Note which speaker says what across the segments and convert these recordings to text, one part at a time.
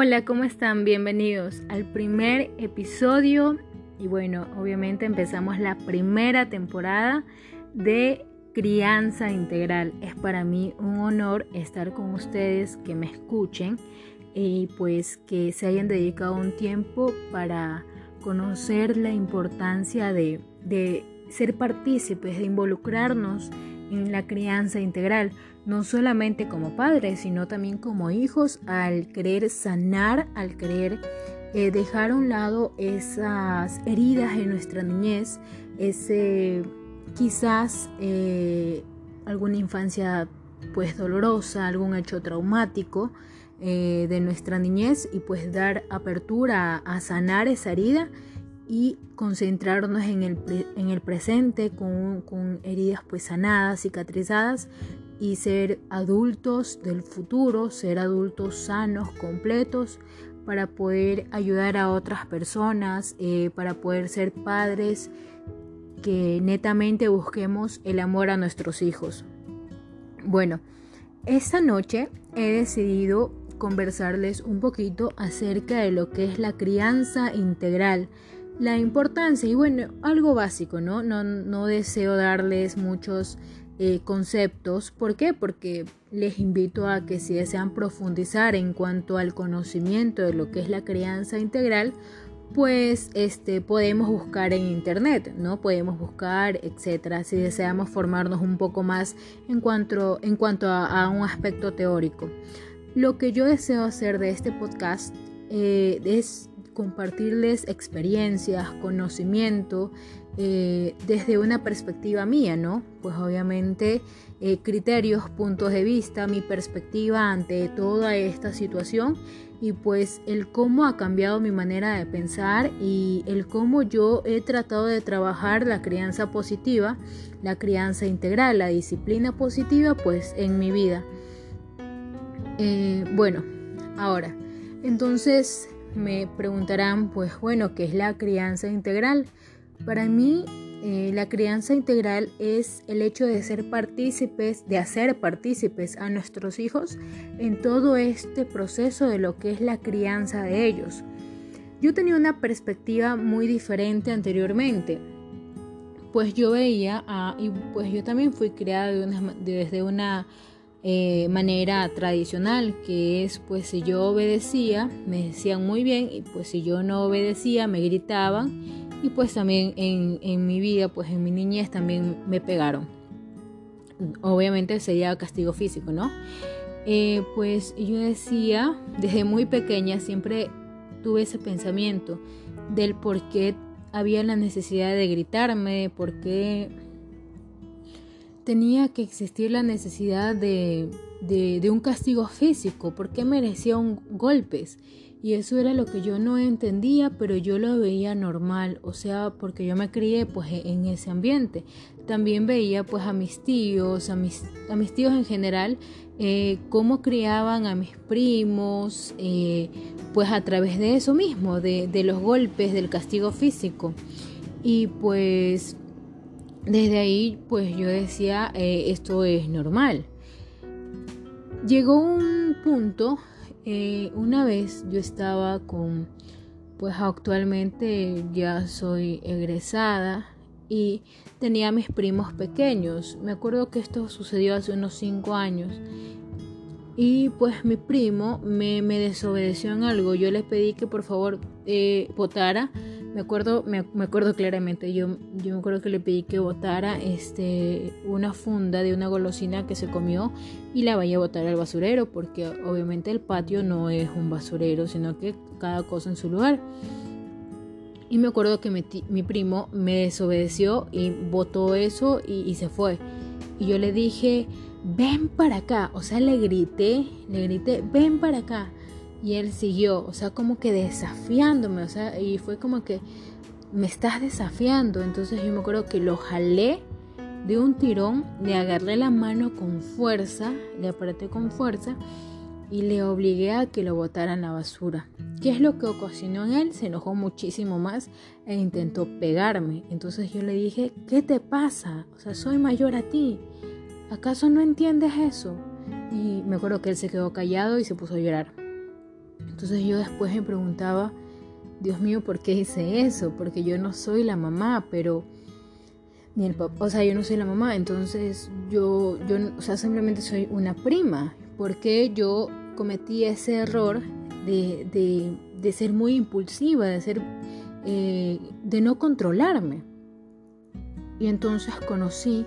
Speaker 1: Hola, ¿cómo están? Bienvenidos al primer episodio y bueno, obviamente empezamos la primera temporada de Crianza Integral. Es para mí un honor estar con ustedes, que me escuchen y pues que se hayan dedicado un tiempo para conocer la importancia de, de ser partícipes, de involucrarnos en la crianza integral, no solamente como padres, sino también como hijos, al querer sanar, al querer eh, dejar a un lado esas heridas en nuestra niñez, ese quizás eh, alguna infancia pues dolorosa, algún hecho traumático eh, de nuestra niñez y pues dar apertura a sanar esa herida y concentrarnos en el, en el presente con, con, heridas pues sanadas, cicatrizadas y ser adultos del futuro, ser adultos sanos, completos, para poder ayudar a otras personas, eh, para poder ser padres que netamente busquemos el amor a nuestros hijos. Bueno, esta noche he decidido conversarles un poquito acerca de lo que es la crianza integral la importancia y bueno, algo básico, ¿no? No, no deseo darles muchos eh, conceptos. ¿Por qué? Porque les invito a que si desean profundizar en cuanto al conocimiento de lo que es la crianza integral, pues este podemos buscar en internet, ¿no? Podemos buscar, etcétera, si deseamos formarnos un poco más en cuanto, en cuanto a, un aspecto teórico. Lo que yo deseo hacer de este podcast eh, es compartirles experiencias, conocimiento eh, desde una perspectiva mía, ¿no? Pues obviamente eh, criterios, puntos de vista, mi perspectiva ante toda esta situación y pues el cómo ha cambiado mi manera de pensar y el cómo yo he tratado de trabajar la crianza positiva, la crianza integral, la disciplina positiva pues en mi vida. Eh, bueno, ahora, entonces me preguntarán, pues bueno, ¿qué es la crianza integral? Para mí, eh, la crianza integral es el hecho de ser partícipes, de hacer partícipes a nuestros hijos en todo este proceso de lo que es la crianza de ellos. Yo tenía una perspectiva muy diferente anteriormente, pues yo veía, y pues yo también fui criada desde una eh, manera tradicional, que es pues si yo obedecía, me decían muy bien, y pues si yo no obedecía, me gritaban, y pues también en, en mi vida, pues en mi niñez también me pegaron. Obviamente sería castigo físico, ¿no? Eh, pues yo decía, desde muy pequeña siempre tuve ese pensamiento del por qué había la necesidad de gritarme, por qué tenía que existir la necesidad de, de, un castigo físico, por qué merecía un, golpes. Y eso era lo que yo no entendía, pero yo lo veía normal, o sea, porque yo me crié pues e, en ese ambiente. También veía pues a mis tíos, a mis, tíos en general, eh, cómo criaban a mis primos, eh, pues a través de eso mismo, de los golpes, del castigo físico. Y pues desde ahí pues yo decía, eh, esto es normal. Llegó un punto, eh, una vez yo estaba con, pues actualmente ya soy egresada y tenía mis primos pequeños. Me acuerdo que esto sucedió hace unos 5 años. Y pues mi primo me, me, desobedeció en algo. Yo le pedí que por favor eh, votara me acuerdo, me, acuerdo claramente, yo, yo me acuerdo que le pedí que botara este, una funda de una golosina que se comió y la vaya a botar al basurero, porque obviamente el patio no es un basurero, sino que cada cosa en su lugar. Y me acuerdo que mi, primo me desobedeció y botó eso y, y se fue. Y yo le dije, ven para acá. O sea, le grité, le grité, ven para acá. Y él siguió, o sea, como que desafiándome, o sea, y fue como que me estás desafiando. Entonces yo me acuerdo que lo jalé de un tirón, le agarré la mano con fuerza, le apreté con fuerza y le obligué a que lo botara en la basura. ¿Qué es lo que ocasionó en él? Se enojó muchísimo más e intentó pegarme. Entonces yo le dije, ¿qué te pasa? O sea, soy mayor a ti. ¿Acaso no entiendes eso? Y me acuerdo que él se quedó callado y se puso a llorar. Entonces yo después me preguntaba, Dios mío, ¿por qué hice eso? Porque yo no soy la mamá, pero ni el papá, o sea, yo no soy la mamá, entonces yo, yo, o sea, simplemente soy una prima. ¿Por qué yo cometí ese error de, de, ser muy impulsiva, de ser, eh, de no controlarme? Y entonces conocí,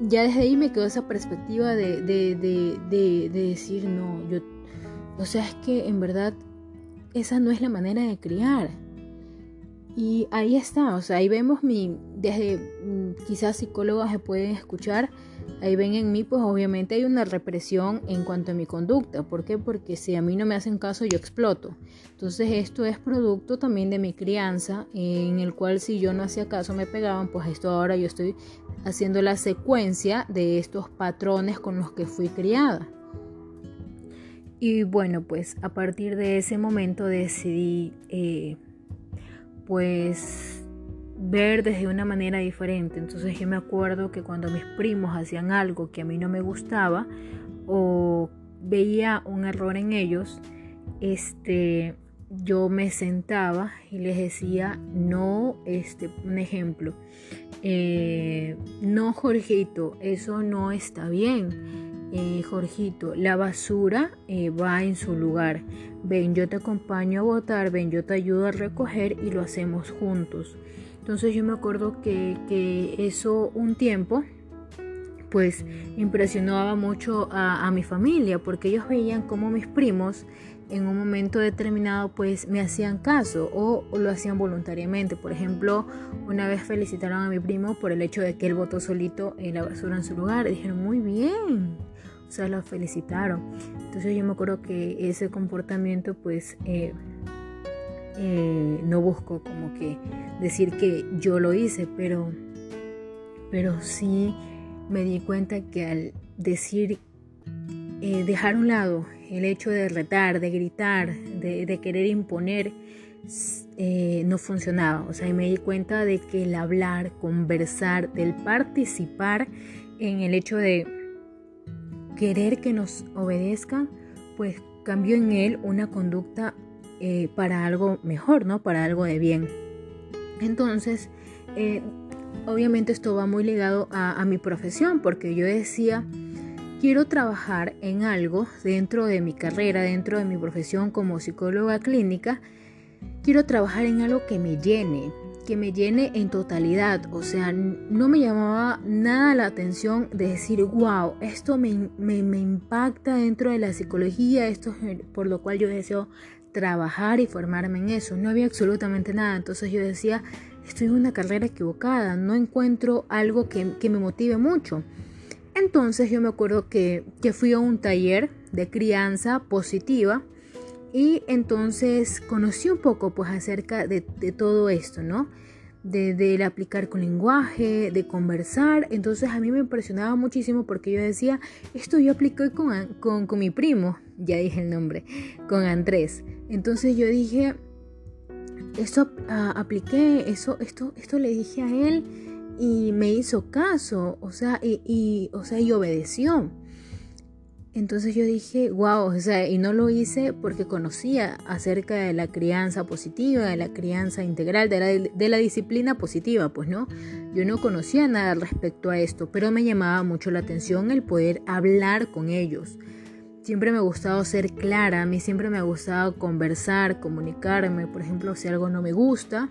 Speaker 1: ya desde ahí me quedó esa perspectiva de, de decir, no, yo, o sea, es que en verdad esa no es la manera de criar. Y ahí está, o sea, ahí vemos mi, desde mm, quizás psicólogas se pueden escuchar, ahí ven en mí, pues obviamente hay una represión en cuanto a mi conducta. ¿Por qué? Porque si a mí no me hacen caso, yo exploto. Entonces esto es producto también de mi crianza, en el cual si yo no hacía caso me pegaban, pues esto ahora yo estoy haciendo la secuencia de estos patrones con los que fui criada. Y bueno, pues a partir de ese momento decidí eh, pues ver desde una manera diferente. Entonces yo me acuerdo que cuando mis primos hacían algo que a mí no me gustaba o veía un error en ellos, este yo me sentaba y les decía, no, este, un ejemplo, eh, no, Jorgito, eso no está bien eh, Jorgito, la basura eh, va en su lugar. Ven, yo te acompaño a botar, ven, yo te ayudo a recoger y lo hacemos juntos. Entonces yo me acuerdo que, que eso un tiempo pues impresionaba mucho a, a, mi familia porque ellos veían como mis primos en un momento determinado pues me hacían caso o, lo hacían voluntariamente. Por ejemplo, una vez felicitaron a mi primo por el hecho de que él votó solito en la basura en su lugar. dijeron, muy bien, o sea, lo felicitaron. Entonces yo me acuerdo que ese comportamiento pues eh, eh, no busco como que decir que yo lo hice, pero, pero sí me di cuenta que al decir, eh, dejar a un lado el hecho de retar, de gritar, de, querer imponer, no funcionaba. O sea, y me di cuenta de que el hablar, conversar, del participar en el hecho de querer que nos obedezcan, pues cambió en él una conducta eh, para algo mejor, ¿no? Para algo de bien. Entonces, eh, obviamente esto va muy ligado a, a, mi profesión, porque yo decía, quiero trabajar en algo dentro de mi carrera, dentro de mi profesión como psicóloga clínica, quiero trabajar en algo que me llene, que me llene en totalidad. O sea, no me llamaba nada la atención de decir, wow, esto me, me, impacta dentro de la psicología, esto es por lo cual yo deseo trabajar y formarme en eso. No había absolutamente nada. Entonces yo decía, estoy en una carrera equivocada, no encuentro algo que, que me motive mucho. Entonces yo me acuerdo que, que fui a un taller de crianza positiva y entonces conocí un poco pues acerca de, todo esto, ¿no? De, aplicar con lenguaje, de conversar. Entonces a mí me impresionaba muchísimo porque yo decía, esto yo apliqué con, con, mi primo, ya dije el nombre, con Andrés. Entonces yo dije, esto ah, apliqué, eso, esto, esto le dije a él y me hizo caso, o sea, y, y, o sea, y obedeció. Entonces yo dije, wow, o sea, y no lo hice porque conocía acerca de la crianza positiva, de la crianza integral, de la, disciplina positiva, pues no, yo no conocía nada respecto a esto, pero me llamaba mucho la atención el poder hablar con ellos. Siempre me ha gustado ser clara, a mí siempre me ha gustado conversar, comunicarme, por ejemplo, si algo no me gusta,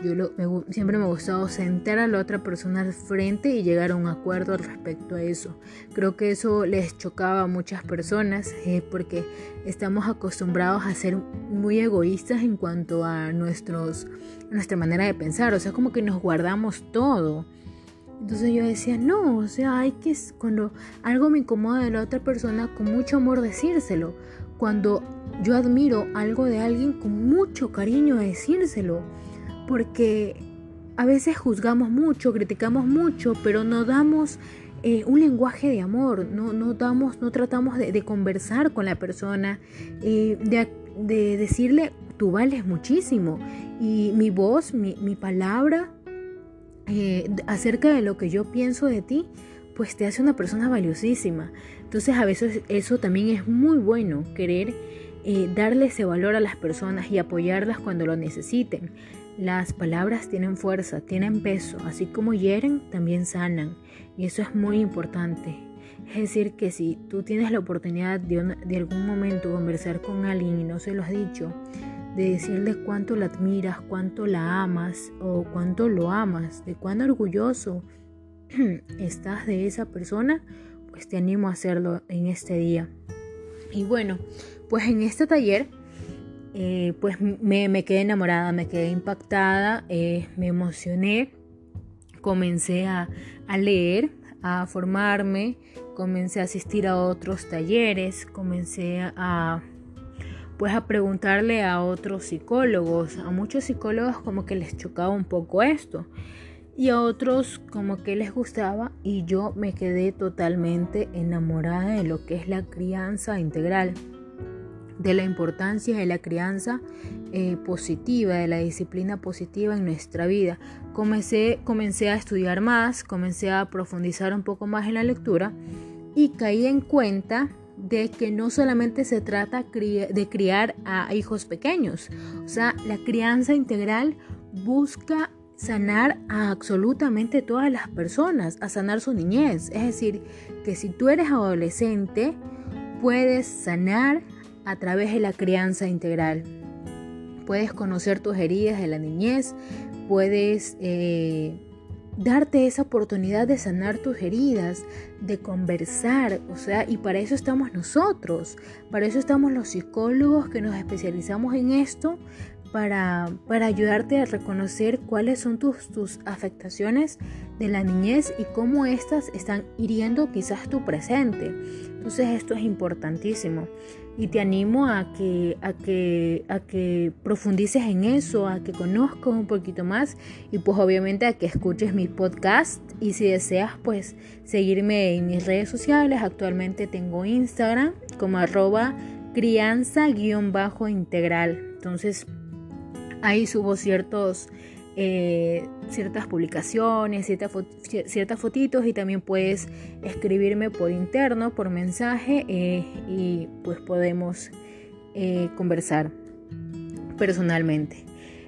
Speaker 1: yo siempre me ha gustado sentar a la otra persona al frente y llegar a un acuerdo respecto a eso. Creo que eso les chocaba a muchas personas eh, porque estamos acostumbrados a ser muy egoístas en cuanto a nuestros, nuestra manera de pensar. O sea, como que nos guardamos todo. Entonces yo decía, no, o sea, hay que, cuando algo me incomoda de la otra persona, con mucho amor decírselo. Cuando yo admiro algo de alguien, con mucho cariño decírselo porque a veces juzgamos mucho, criticamos mucho, pero no damos eh, un lenguaje de amor, no, no, damos, no tratamos de, conversar con la persona, eh, de, decirle, tú vales muchísimo. Y mi voz, mi, palabra eh, acerca de lo que yo pienso de ti, pues te hace una persona valiosísima. Entonces a veces eso también es muy bueno, querer darle ese valor a las personas y apoyarlas cuando lo necesiten. Las palabras tienen fuerza, tienen peso, así como hieren, también sanan. Y eso es muy importante. Es decir, que si tú tienes la oportunidad de, de algún momento conversar con alguien y no se lo has dicho, de decirle cuánto la admiras, cuánto la amas o cuánto lo amas, de cuán orgulloso estás de esa persona, pues te animo a hacerlo en este día. Y bueno, pues en este taller, eh, pues me, quedé enamorada, me quedé impactada, eh, me emocioné, comencé a, a leer, a formarme, comencé a asistir a otros talleres, comencé a pues a preguntarle a otros psicólogos, a muchos psicólogos como que les chocaba un poco esto y a otros como que les gustaba y yo me quedé totalmente enamorada de lo que es la crianza integral, de la importancia de la crianza eh, positiva, de la disciplina positiva en nuestra vida. Comencé, comencé a estudiar más, comencé a profundizar un poco más en la lectura y caí en cuenta de que no solamente se trata de criar a hijos pequeños, o sea, la crianza integral busca sanar a absolutamente todas las personas, a sanar su niñez. Es decir, que si tú eres adolescente, puedes sanar a través de la crianza integral. Puedes conocer tus heridas de la niñez, puedes eh, darte esa oportunidad de sanar tus heridas, de conversar, o sea, y para eso estamos nosotros, para eso estamos los psicólogos que nos especializamos en esto, para, para ayudarte a reconocer cuáles son tus, tus afectaciones de la niñez y cómo éstas están hiriendo quizás tu presente. Entonces esto es importantísimo y te animo a que, a que, a que profundices en eso, a que conozcas un poquito más y pues obviamente a que escuches mi podcast y si deseas pues seguirme en mis redes sociales, actualmente tengo Instagram como arroba crianza-integral. Entonces ahí subo ciertos eh, ciertas publicaciones, ciertas, ciertas fotitos y también puedes escribirme por interno, por mensaje eh, y pues podemos eh, conversar personalmente.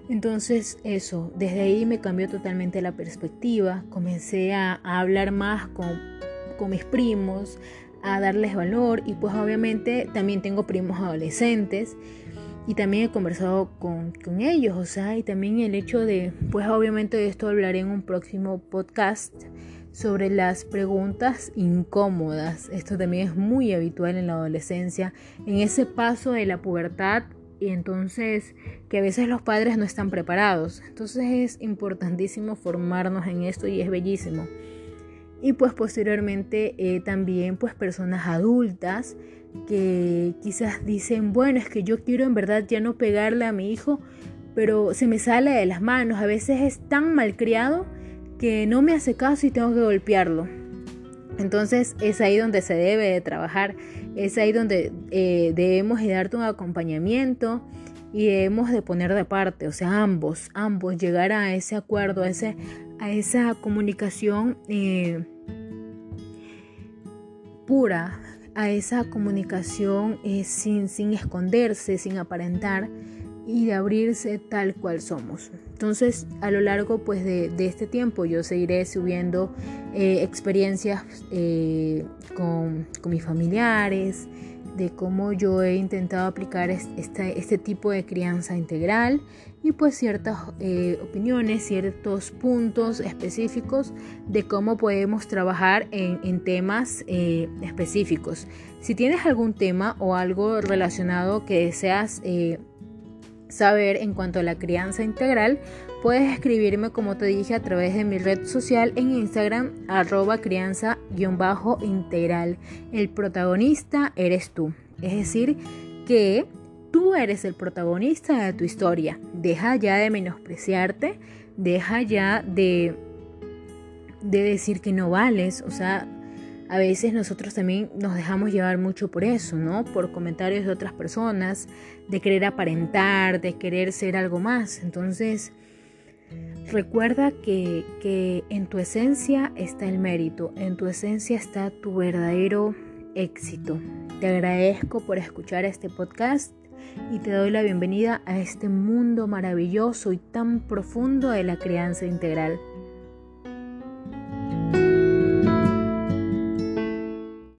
Speaker 1: Entonces eso, desde ahí me cambió totalmente la perspectiva, comencé a, a hablar más con, con mis primos, a darles valor y pues obviamente también tengo primos adolescentes y también he conversado con, con, ellos, o sea, y también el hecho de, pues obviamente de esto hablaré en un próximo podcast sobre las preguntas incómodas. Esto también es muy habitual en la adolescencia, en ese paso de la pubertad y entonces que a veces los padres no están preparados. Entonces es importantísimo formarnos en esto y es bellísimo. Y pues posteriormente eh, también pues personas adultas que quizás dicen, bueno, es que yo quiero en verdad ya no pegarle a mi hijo, pero se me sale de las manos, a veces es tan malcriado que no me hace caso y tengo que golpearlo. Entonces es ahí donde se debe de trabajar, es ahí donde eh, debemos de darte un acompañamiento y debemos de poner de parte, o sea, ambos, ambos, llegar a ese acuerdo, a, ese, a esa comunicación eh, pura, a esa comunicación eh, sin, sin esconderse, sin aparentar y de abrirse tal cual somos. Entonces, a lo largo pues, de, este tiempo yo seguiré subiendo eh, experiencias eh, con, con, mis familiares, de cómo yo he intentado aplicar este, tipo de crianza integral y pues ciertas eh, opiniones, ciertos puntos específicos de cómo podemos trabajar en, temas eh, específicos. Si tienes algún tema o algo relacionado que deseas eh, saber en cuanto a la crianza integral, puedes escribirme como te dije a través de mi red social en Instagram arroba crianza-integral. El protagonista eres tú. Es decir, que tú eres el protagonista de tu historia. Deja ya de menospreciarte, deja ya de, de decir que no vales. O sea, a veces nosotros también nos dejamos llevar mucho por eso, ¿no? Por comentarios de otras personas, de querer aparentar, de querer ser algo más. Entonces, recuerda que, que en tu esencia está el mérito, en tu esencia está tu verdadero éxito. Te agradezco por escuchar este podcast y te doy la bienvenida a este mundo maravilloso y tan profundo de la crianza integral.